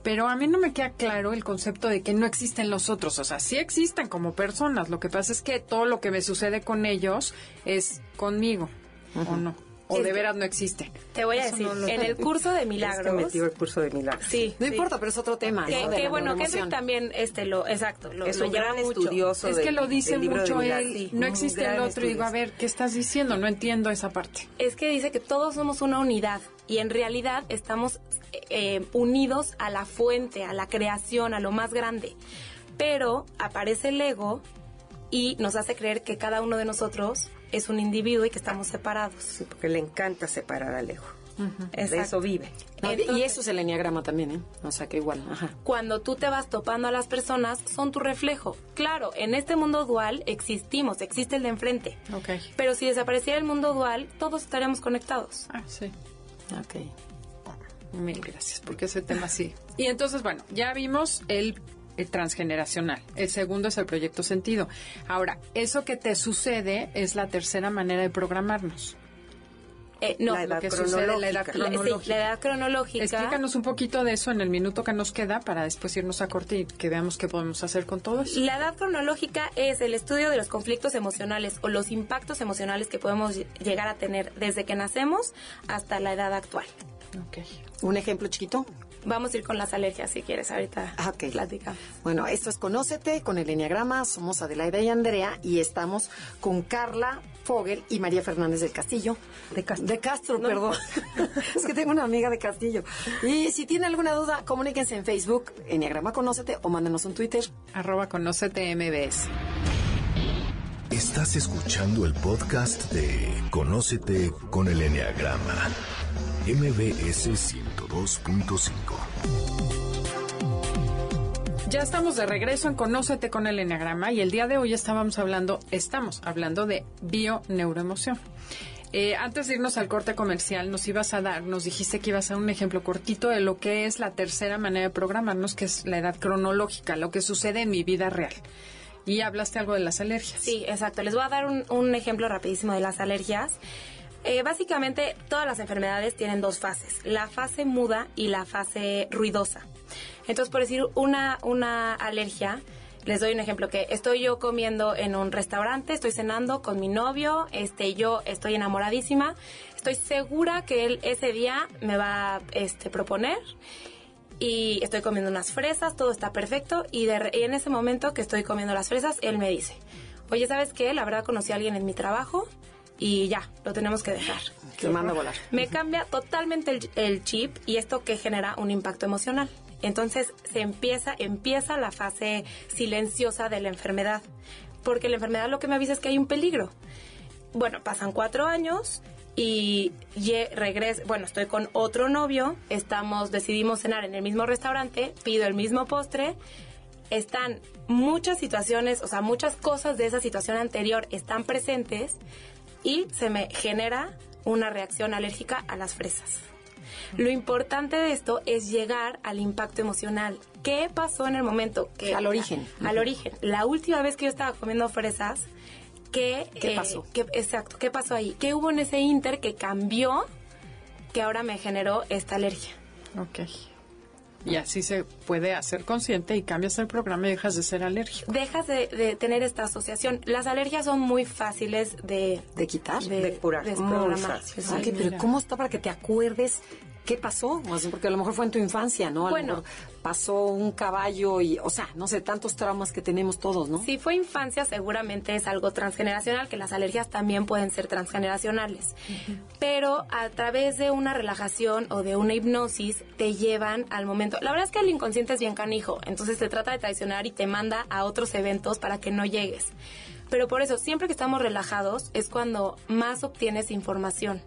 S2: pero a mí no me queda claro el concepto de que no existen los otros. O sea, sí existen como personas. Lo que pasa es que todo lo que me sucede con ellos es conmigo, ¿o no? O de veras no existe.
S4: Te voy a decir, en el curso de milagros.
S3: Es que metió el curso de milagros.
S4: Sí.
S1: No importa, pero es otro tema.
S4: Que, bueno, que también, este, lo, exacto, lo,
S3: es un gran estudioso.
S2: Es que lo dice mucho él. no existe el otro. Y digo, a ver, ¿qué estás diciendo? No entiendo esa parte.
S4: Es que dice que todos somos una unidad y en realidad estamos eh, unidos a la fuente, a la creación, a lo más grande. Pero aparece el ego y nos hace creer que cada uno de nosotros es un individuo y que estamos separados.
S3: Sí, porque le encanta separar al ego. eso vive.
S1: y eso es el enneagrama también, ¿eh? O sea que igual.
S4: Cuando tú te vas topando a las personas, son tu reflejo. Claro, en este mundo dual existimos, existe el de enfrente.
S2: Okay.
S4: Pero si desapareciera el mundo dual, todos estaríamos conectados.
S2: Ah, sí. Ok. Mil gracias, porque ese tema sí. Y entonces, bueno, ya vimos el, transgeneracional. El segundo es el proyecto sentido. Ahora, eso que te sucede es la tercera manera de programarnos.
S4: Eh, no,
S2: la edad, que sucede, la edad cronológica.
S4: la edad cronológica.
S2: Explícanos un poquito de eso en el minuto que nos queda para después irnos a corte y que veamos qué podemos hacer con todo eso.
S4: La edad cronológica es el estudio de los conflictos emocionales o los impactos emocionales que podemos llegar a tener desde que nacemos hasta la edad actual.
S1: Okay. ¿Un ejemplo chiquito?
S4: Vamos a ir con las alergias si quieres, ahorita
S1: ah, okay. Bueno, esto es Conócete con el Enneagrama. Somos Adelaida y Andrea y estamos con Carla Fogel y María Fernández del Castillo.
S3: De Castro.
S1: De Castro, perdón. es que tengo una amiga de Castillo. Y si tiene alguna duda, comuníquense en Facebook, Enneagrama Conócete, o mándenos un Twitter.
S2: Arroba Conócete MBS.
S5: Estás escuchando el podcast de Conócete con el Enneagrama MBS 102.5.
S2: Ya estamos de regreso en Conócete con el Enneagrama y el día de hoy estábamos hablando, estamos hablando de bio-neuroemoción. Eh, antes de irnos al corte comercial, nos ibas a dar, nos dijiste que ibas a dar un ejemplo cortito de lo que es la tercera manera de programarnos, que es la edad cronológica, lo que sucede en mi vida real. Y hablaste algo de las alergias.
S4: Sí, exacto. Les voy a dar un, ejemplo rapidísimo de las alergias. Eh, básicamente, todas las enfermedades tienen dos fases, la fase muda y la fase ruidosa. Entonces, por decir una, una alergia, les doy un ejemplo que estoy yo comiendo en un restaurante, estoy cenando con mi novio, este yo estoy enamoradísima, estoy segura que él ese día me va a este proponer y estoy comiendo unas fresas, todo está perfecto y, en ese momento que estoy comiendo las fresas, él me dice, "Oye, ¿sabes qué? La verdad conocí a alguien en mi trabajo y ya, lo tenemos que dejar."
S1: Que manda a volar.
S4: Me cambia totalmente el, el chip y esto que genera un impacto emocional. Entonces se empieza, empieza la fase silenciosa de la enfermedad, porque la enfermedad lo que me avisa es que hay un peligro. Bueno, pasan cuatro años y regreso, bueno, estoy con otro novio, estamos, decidimos cenar en el mismo restaurante, pido el mismo postre, están muchas situaciones, o sea, muchas cosas de esa situación anterior están presentes y se me genera una reacción alérgica a las fresas. Lo importante de esto es llegar al impacto emocional. ¿Qué pasó en el momento?
S1: Que, al origen.
S4: Al origen. La última vez que yo estaba comiendo fresas, ¿qué,
S1: ¿Qué pasó?
S4: exacto, ¿qué pasó ahí? ¿Qué hubo en ese inter que cambió que ahora me generó esta alergia?
S2: Ok. Y así se puede hacer consciente y cambias el programa y dejas de ser alérgico.
S4: Dejas de, tener esta asociación. Las alergias son muy fáciles de...
S1: ¿De quitar?
S4: De, curar. De
S1: pero ¿cómo está para que te acuerdes ¿qué pasó? porque a lo mejor fue en tu infancia, ¿no? A
S4: bueno,
S1: pasó un caballo y, o sea, no sé, tantos traumas que tenemos todos, ¿no?
S4: Si fue infancia, seguramente es algo transgeneracional, que las alergias también pueden ser transgeneracionales. Pero a través de una relajación o de una hipnosis te llevan al momento. La verdad es que el inconsciente es bien canijo, entonces te trata de traicionar y te manda a otros eventos para que no llegues. Pero por eso, siempre que estamos relajados es cuando más obtienes información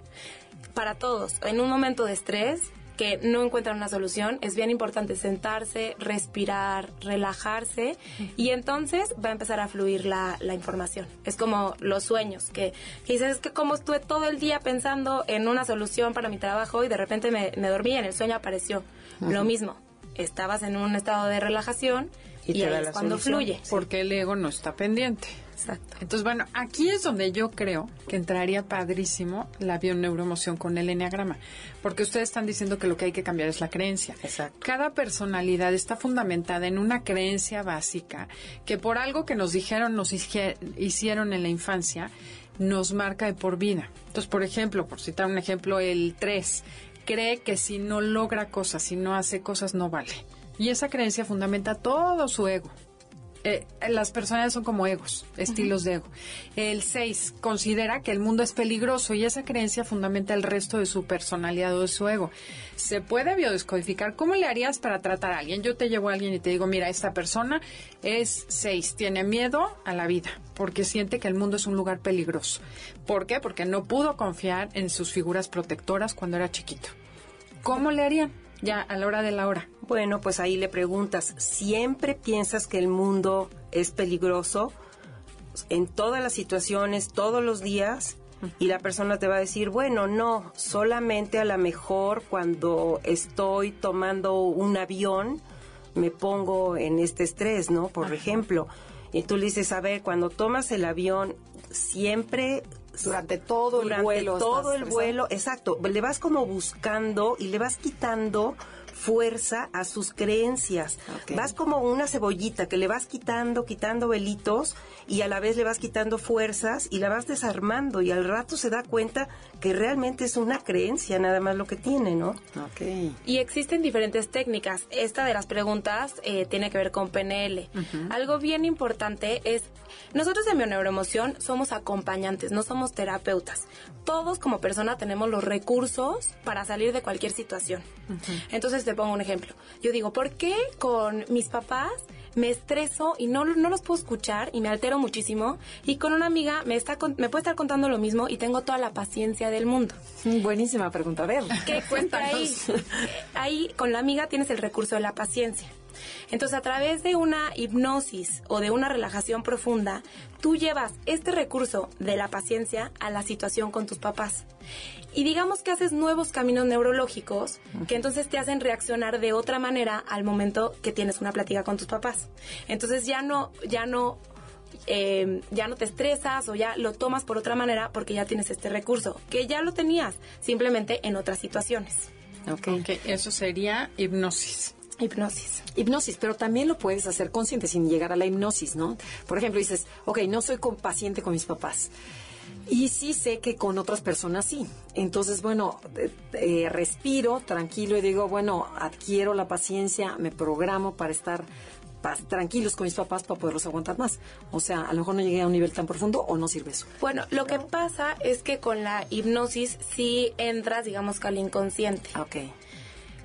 S4: para todos. En un momento de estrés que no encuentran una solución, es bien importante sentarse, respirar, relajarse y entonces va a empezar a fluir la, información. Es como los sueños, que, dices, es que como estuve todo el día pensando en una solución para mi trabajo y de repente me, dormí y en el sueño apareció. Lo mismo, estabas en un estado de relajación y, es cuando fluye.
S2: Porque el ego no está pendiente.
S4: Exacto.
S2: Entonces, bueno, aquí es donde yo creo que entraría padrísimo la bioneuroemoción con el enneagrama, porque ustedes están diciendo que lo que hay que cambiar es la creencia.
S1: Exacto.
S2: Cada personalidad está fundamentada en una creencia básica que por algo que nos dijeron, nos hicieron en la infancia, nos marca de por vida. Entonces, por ejemplo, por citar un ejemplo, el 3 cree que si no logra cosas, si no hace cosas, no vale. Y esa creencia fundamenta todo su ego. Eh, las personas son como egos, estilos de ego. El 6 considera que el mundo es peligroso y esa creencia fundamenta el resto de su personalidad o de su ego. Se puede biodescodificar. ¿Cómo le harías para tratar a alguien? Yo te llevo a alguien y te digo, mira, esta persona es 6, tiene miedo a la vida porque siente que el mundo es un lugar peligroso. ¿Por qué? Porque no pudo confiar en sus figuras protectoras cuando era chiquito. ¿Cómo le harían? Ya a la hora de la hora.
S3: Bueno, pues ahí le preguntas, ¿siempre piensas que el mundo es peligroso en todas las situaciones, todos los días? Y la persona te va a decir, bueno, no, solamente a lo mejor cuando estoy tomando un avión me pongo en este estrés, ¿no? Por ejemplo. Y tú le dices, a ver, cuando tomas el avión, siempre
S1: durante todo el vuelo.
S3: Todo el vuelo, exacto. Le vas como buscando y le vas quitando fuerza a sus creencias. Vas como una cebollita que le vas quitando, quitando velitos y a la vez le vas quitando fuerzas y la vas desarmando y al rato se da cuenta que realmente es una creencia nada más lo que tiene, ¿no?
S1: Okay.
S4: Y existen diferentes técnicas. Esta de las preguntas eh, tiene que ver con PNL. Algo bien importante es, nosotros en Bioneuroemoción somos acompañantes, no somos terapeutas. Todos como persona tenemos los recursos para salir de cualquier situación. Entonces te pongo un ejemplo. Yo digo, ¿por qué con mis papás me estreso y no, no los puedo escuchar y me altero muchísimo. Y con una amiga me, está, me puede estar contando lo mismo y tengo toda la paciencia del mundo.
S1: Buenísima pregunta. A ver.
S4: ¿Qué cuenta ahí? ahí con la amiga tienes el recurso de la paciencia. Entonces, a través de una hipnosis o de una relajación profunda, tú llevas este recurso de la paciencia a la situación con tus papás. Y digamos que haces nuevos caminos neurológicos que entonces te hacen reaccionar de otra manera al momento que tienes una plática con tus papás. Entonces ya no, ya no eh, ya no te estresas o ya lo tomas por otra manera porque ya tienes este recurso, que ya lo tenías, simplemente en otras situaciones.
S2: Ok, okay. eso sería hipnosis.
S4: Hipnosis.
S1: Hipnosis, pero también lo puedes hacer consciente sin llegar a la hipnosis, ¿no? Por ejemplo, dices, ok, no soy paciente con mis papás. Y sí sé que con otras personas sí. Entonces, bueno, eh, eh, respiro tranquilo y digo, bueno, adquiero la paciencia, me programo para estar tranquilos con mis papás para poderlos aguantar más. O sea, a lo mejor no llegué a un nivel tan profundo o no sirve eso.
S4: Bueno, lo que pasa es que con la hipnosis sí entras, digamos, que al inconsciente.
S1: Ok.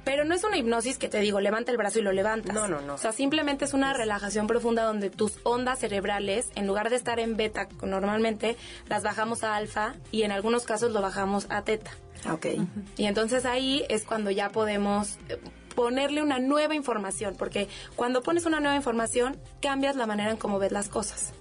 S4: Pero no es una hipnosis que te digo, levanta el brazo y lo levantas.
S1: No, no, no.
S4: O sea, simplemente es una relajación profunda donde tus ondas cerebrales, en lugar de estar en beta normalmente, las bajamos a alfa y en algunos casos lo bajamos a teta.
S1: Ok.
S4: Y entonces ahí es cuando ya podemos eh, ponerle una nueva información, porque cuando pones una nueva información, cambias la manera en cómo ves las cosas.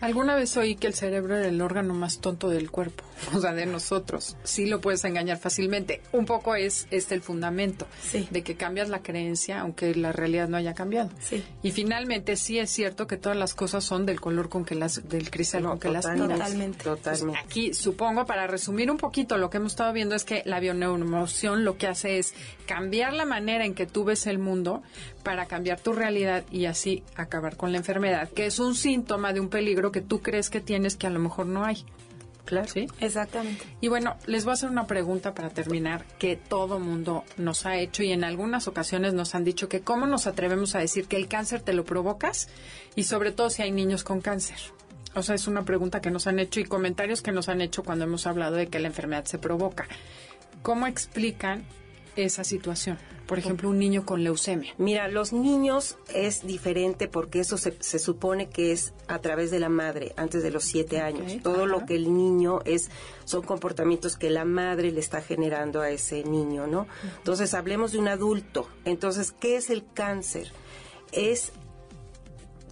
S2: Alguna vez oí que el cerebro era el órgano más tonto del cuerpo, o sea, de nosotros. Sí lo puedes engañar fácilmente. Un poco es este el fundamento de que cambias la creencia aunque la realidad no haya cambiado.
S4: Sí.
S2: Y finalmente sí es cierto que todas las cosas son del color con que las del cristal con que las miras.
S4: Totalmente.
S1: Totalmente.
S2: aquí supongo para resumir un poquito lo que hemos estado viendo es que la bioneuromoción lo que hace es cambiar la manera en que tú ves el mundo para cambiar tu realidad y así acabar con la enfermedad, que es un síntoma de un peligro que tú crees que tienes que a lo mejor no hay.
S1: Claro.
S2: ¿Sí?
S4: Exactamente.
S2: Y bueno, les voy a hacer una pregunta para terminar que todo mundo nos ha hecho y en algunas ocasiones nos han dicho que cómo nos atrevemos a decir que el cáncer te lo provocas y sobre todo si hay niños con cáncer. O sea, es una pregunta que nos han hecho y comentarios que nos han hecho cuando hemos hablado de que la enfermedad se provoca. ¿Cómo explican esa situación? Por ejemplo, un niño con leucemia.
S3: Mira, los niños es diferente porque eso se, se supone que es a través de la madre, antes de los siete años. Todo lo que el niño es, son comportamientos que la madre le está generando a ese niño, ¿no? Entonces, hablemos de un adulto. Entonces, ¿qué es el cáncer? Es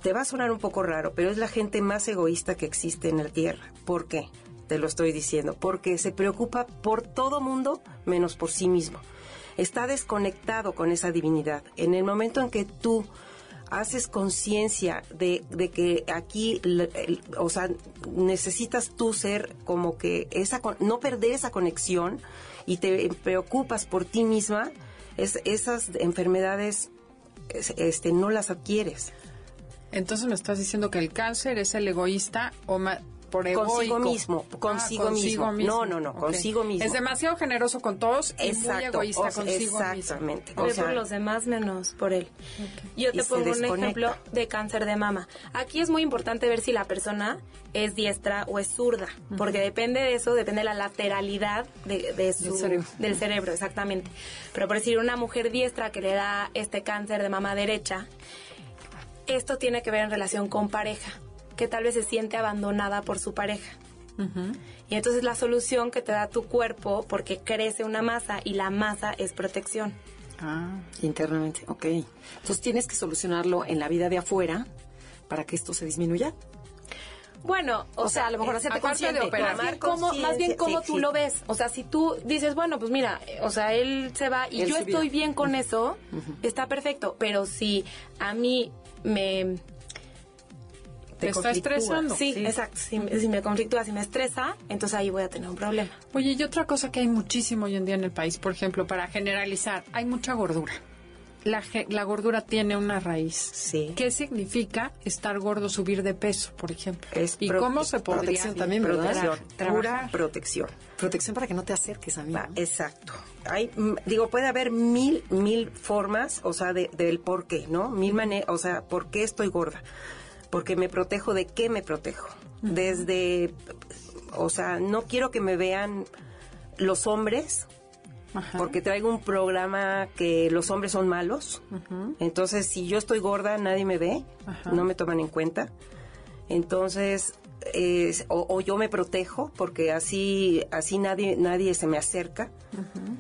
S3: te va a sonar un poco raro, pero es la gente más egoísta que existe en la Tierra. ¿Por qué? Te lo estoy diciendo. Porque se preocupa por todo mundo menos por sí mismo está desconectado con esa divinidad. En el momento en que tú haces conciencia de, que aquí, o sea, necesitas tú ser como que esa, no perder esa conexión y te preocupas por ti misma, es, esas enfermedades este, no las adquieres.
S2: Entonces me estás diciendo que el cáncer es el egoísta o
S3: consigo mismo, ah, consigo, mismo. No, no, no, consigo mismo.
S2: Es demasiado generoso con todos y muy egoísta consigo
S3: exactamente.
S4: mismo. por los demás menos por él. Yo te pongo un ejemplo de cáncer de mama. Aquí es muy importante ver si la persona es diestra o es zurda, porque depende de eso, depende de la lateralidad de, su, cerebro. del cerebro, exactamente. Pero por decir, una mujer diestra que le da este cáncer de mama derecha, esto tiene que ver en relación con pareja que tal vez se siente abandonada por su pareja. Y entonces la solución que te da tu cuerpo, porque crece una masa y la masa es protección.
S1: Ah, internamente, ok. Entonces tienes que solucionarlo en la vida de afuera para que esto se disminuya.
S4: Bueno, o, sea, a lo mejor hacerte consciente, de operar. Más bien cómo, más bien cómo tú lo ves. O sea, si tú dices, bueno, pues mira, o sea, él se va y yo estoy bien con eso, está perfecto. Pero si a mí me
S2: te, está estresando.
S4: Sí, exacto. Si, me conflictúa, si me estresa, entonces ahí voy a tener un problema.
S2: Oye, y otra cosa que hay muchísimo hoy en día en el país, por ejemplo, para generalizar, hay mucha gordura. La, la, gordura tiene una raíz.
S3: Sí.
S2: ¿Qué significa estar gordo, subir de peso, por ejemplo? ¿Y cómo se podría
S1: protección también, ¿verdad?
S3: Pura protección.
S1: Protección para que no te acerques a mí.
S3: Exacto. Hay, digo, puede haber mil, mil formas, o sea, de, del por qué, ¿no? Mil maneras, o sea, ¿por qué estoy gorda? Porque me protejo de qué me protejo. Desde, o sea, no quiero que me vean los hombres, porque traigo un programa que los hombres son malos. Entonces, si yo estoy gorda, nadie me ve, no me toman en cuenta. Entonces, o, yo me protejo porque así así nadie nadie se me acerca.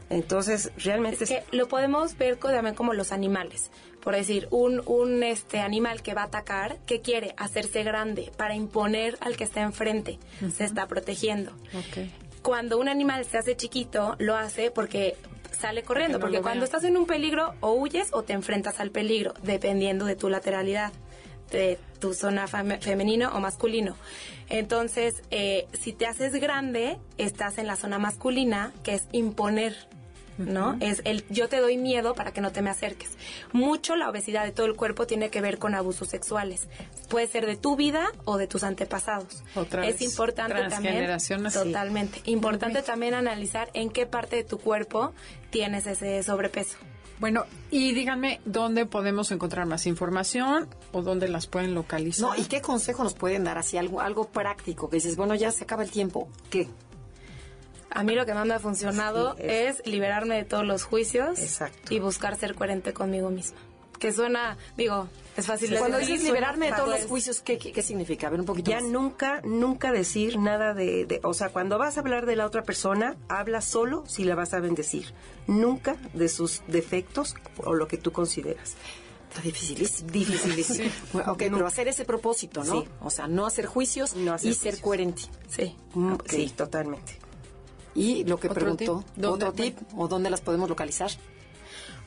S3: Entonces realmente
S4: es que lo podemos ver también como los animales por decir, un, un este animal que va a atacar, que quiere hacerse grande para imponer al que está enfrente, se está protegiendo. Cuando un animal se hace chiquito, lo hace porque sale corriendo, porque, cuando estás en un peligro o huyes o te enfrentas al peligro, dependiendo de tu lateralidad, de tu zona femenino o masculino. Entonces, eh, si te haces grande, estás en la zona masculina, que es imponer ¿no? Es el yo te doy miedo para que no te me acerques. Mucho la obesidad de todo el cuerpo tiene que ver con abusos sexuales. Puede ser de tu vida o de tus antepasados.
S2: Otra
S4: es importante también totalmente. Importante también analizar en qué parte de tu cuerpo tienes ese sobrepeso.
S2: Bueno, y díganme dónde podemos encontrar más información o dónde las pueden localizar.
S1: No, y qué consejo nos pueden dar así algo algo práctico que dices, bueno, ya se acaba el tiempo. ¿Qué?
S4: A mí lo que más me ha funcionado es... liberarme de todos los juicios y buscar ser coherente conmigo misma. Que suena, digo, es fácil.
S1: Cuando dices liberarme de todos los juicios, ¿qué, ¿qué, significa? A ver, un poquito
S3: Ya nunca, nunca decir nada de, de, O sea, cuando vas a hablar de la otra persona, habla solo si la vas a bendecir. Nunca de sus defectos o lo que tú consideras.
S1: Está dificilísimo. Dificilísimo. ok, pero hacer ese propósito, ¿no? Sí. O sea, no hacer juicios y ser coherente.
S3: Sí. Mm, sí, totalmente.
S1: Y lo que preguntó, otro tip, o dónde las podemos localizar.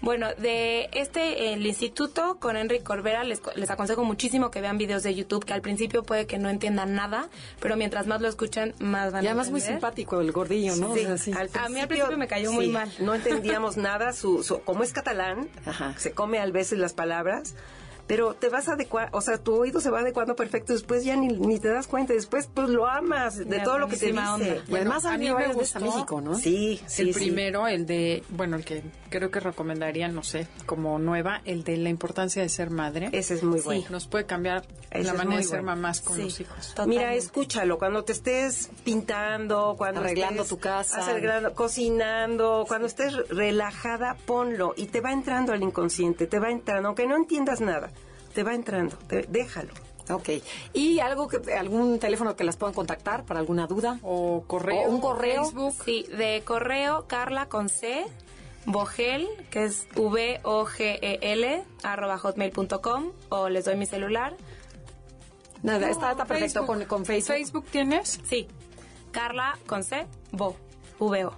S4: Bueno, de este, el instituto con Enrique Corbera, les, les, aconsejo muchísimo que vean videos de YouTube, que al principio puede que no entiendan nada, pero mientras más lo escuchen, más van
S1: a además muy simpático el gordillo, ¿no?
S4: Sí, a mí al principio me cayó muy mal.
S3: No entendíamos nada, su, su, como es catalán, se come a veces las palabras, pero te vas a adecuar, o sea, tu oído se va adecuando perfecto, después ya ni, ni te das cuenta, después pues lo amas de todo lo que te dice.
S1: Y además a mí me gusta México, ¿no?
S3: Sí, sí,
S2: El primero, el de, bueno, el que creo que recomendaría, no sé, como nueva, el de la importancia de ser madre.
S3: Ese es muy bueno.
S2: nos puede cambiar la manera de ser mamás con los hijos.
S3: Mira, escúchalo, cuando te estés pintando, cuando
S1: arreglando tu casa,
S3: arreglando, cocinando, cuando estés relajada, ponlo y te va entrando al inconsciente, te va entrando, aunque no entiendas nada te va entrando, déjalo.
S1: Ok. ¿Y algo que, algún teléfono que las puedan contactar para alguna duda?
S2: ¿O correo?
S1: un correo?
S4: Facebook. Sí, de correo Carla con C, Vogel, que es V-O-G-E-L, arroba hotmail.com, o les doy mi celular.
S1: Nada, está, perfecto con, con, Facebook.
S2: ¿Facebook tienes?
S4: Sí. Carla con C, Vo, V-O.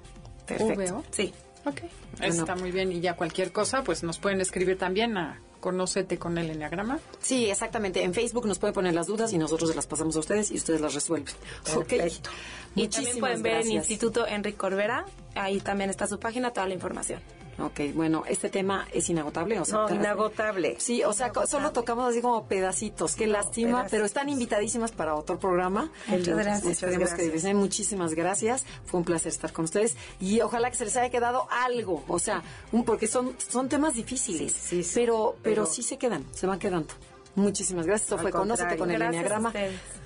S2: Perfecto.
S4: Sí.
S2: Ok. Está muy bien. Y ya cualquier cosa, pues nos pueden escribir también a Conócete con el Enneagrama.
S1: Sí, exactamente. En Facebook nos pueden poner las dudas y nosotros las pasamos a ustedes y ustedes las resuelven.
S4: Perfecto. Y también pueden ver en Instituto Enrique Corbera. Ahí también está su página, toda la información.
S1: Ok, bueno, este tema es inagotable. O sea,
S3: no, inagotable.
S1: Sí, o sea, solo tocamos así como pedacitos. Qué lástima, pero están invitadísimas para otro programa.
S4: Muchas gracias.
S1: Que muchísimas gracias. Fue un placer estar con ustedes y ojalá que se les haya quedado algo. O sea, un, porque son, son temas difíciles, sí, sí, pero, pero, sí se quedan, se van quedando. Muchísimas gracias. Esto fue Conócete con el Enneagrama.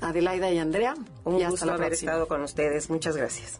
S1: Adelaida y Andrea.
S3: Un y gusto haber estado con ustedes. Muchas gracias.